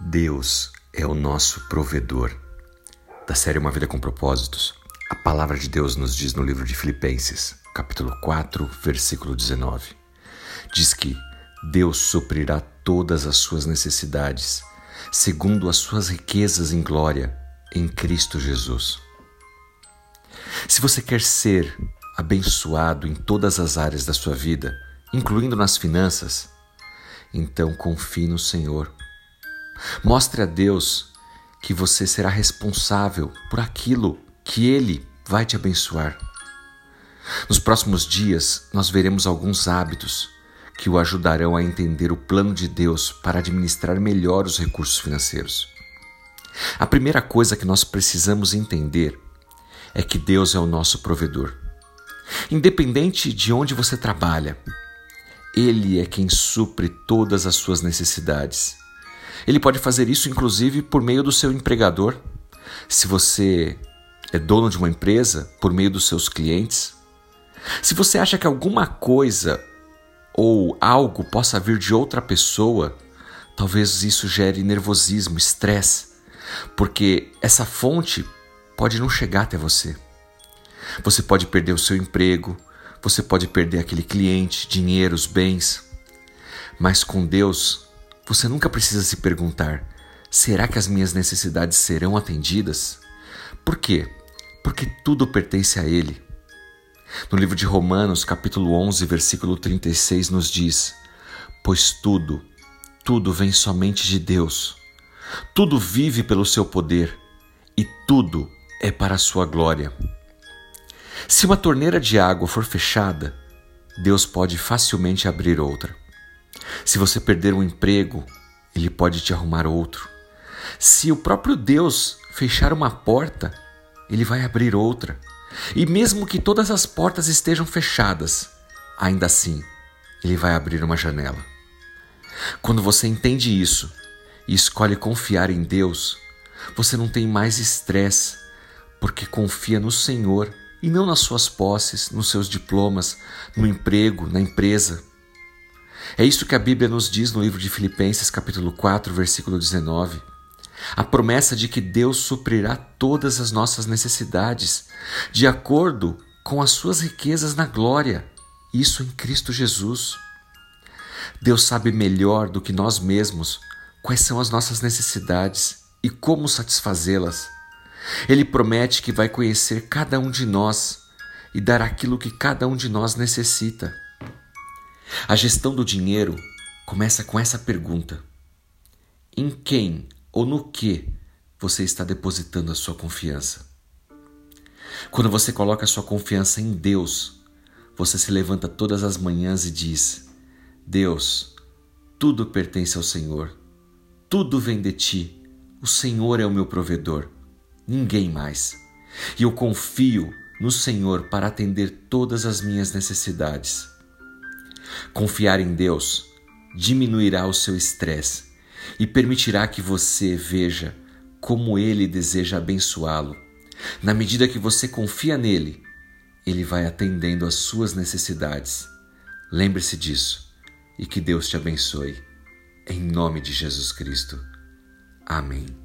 Deus é o nosso provedor. Da série Uma Vida com Propósitos, a palavra de Deus nos diz no livro de Filipenses, capítulo 4, versículo 19. Diz que Deus suprirá todas as suas necessidades, segundo as suas riquezas em glória, em Cristo Jesus. Se você quer ser abençoado em todas as áreas da sua vida, incluindo nas finanças, então confie no Senhor Mostre a Deus que você será responsável por aquilo que Ele vai te abençoar. Nos próximos dias, nós veremos alguns hábitos que o ajudarão a entender o plano de Deus para administrar melhor os recursos financeiros. A primeira coisa que nós precisamos entender é que Deus é o nosso provedor. Independente de onde você trabalha, Ele é quem supre todas as suas necessidades. Ele pode fazer isso inclusive por meio do seu empregador. Se você é dono de uma empresa, por meio dos seus clientes. Se você acha que alguma coisa ou algo possa vir de outra pessoa, talvez isso gere nervosismo, estresse, porque essa fonte pode não chegar até você. Você pode perder o seu emprego, você pode perder aquele cliente, dinheiro, os bens. Mas com Deus, você nunca precisa se perguntar: será que as minhas necessidades serão atendidas? Por quê? Porque tudo pertence a Ele. No livro de Romanos, capítulo 11, versículo 36, nos diz: Pois tudo, tudo vem somente de Deus. Tudo vive pelo seu poder e tudo é para a sua glória. Se uma torneira de água for fechada, Deus pode facilmente abrir outra. Se você perder um emprego, ele pode te arrumar outro. Se o próprio Deus fechar uma porta, ele vai abrir outra. E mesmo que todas as portas estejam fechadas, ainda assim, ele vai abrir uma janela. Quando você entende isso e escolhe confiar em Deus, você não tem mais estresse, porque confia no Senhor e não nas suas posses, nos seus diplomas, no emprego, na empresa. É isso que a Bíblia nos diz no livro de Filipenses, capítulo 4, versículo 19. A promessa de que Deus suprirá todas as nossas necessidades, de acordo com as suas riquezas na glória, isso em Cristo Jesus. Deus sabe melhor do que nós mesmos quais são as nossas necessidades e como satisfazê-las. Ele promete que vai conhecer cada um de nós e dar aquilo que cada um de nós necessita. A gestão do dinheiro começa com essa pergunta: em quem ou no que você está depositando a sua confiança? Quando você coloca a sua confiança em Deus, você se levanta todas as manhãs e diz: Deus, tudo pertence ao Senhor, tudo vem de ti, o Senhor é o meu provedor, ninguém mais. E eu confio no Senhor para atender todas as minhas necessidades. Confiar em Deus diminuirá o seu estresse e permitirá que você veja como Ele deseja abençoá-lo. Na medida que você confia nele, Ele vai atendendo às suas necessidades. Lembre-se disso e que Deus te abençoe. Em nome de Jesus Cristo. Amém.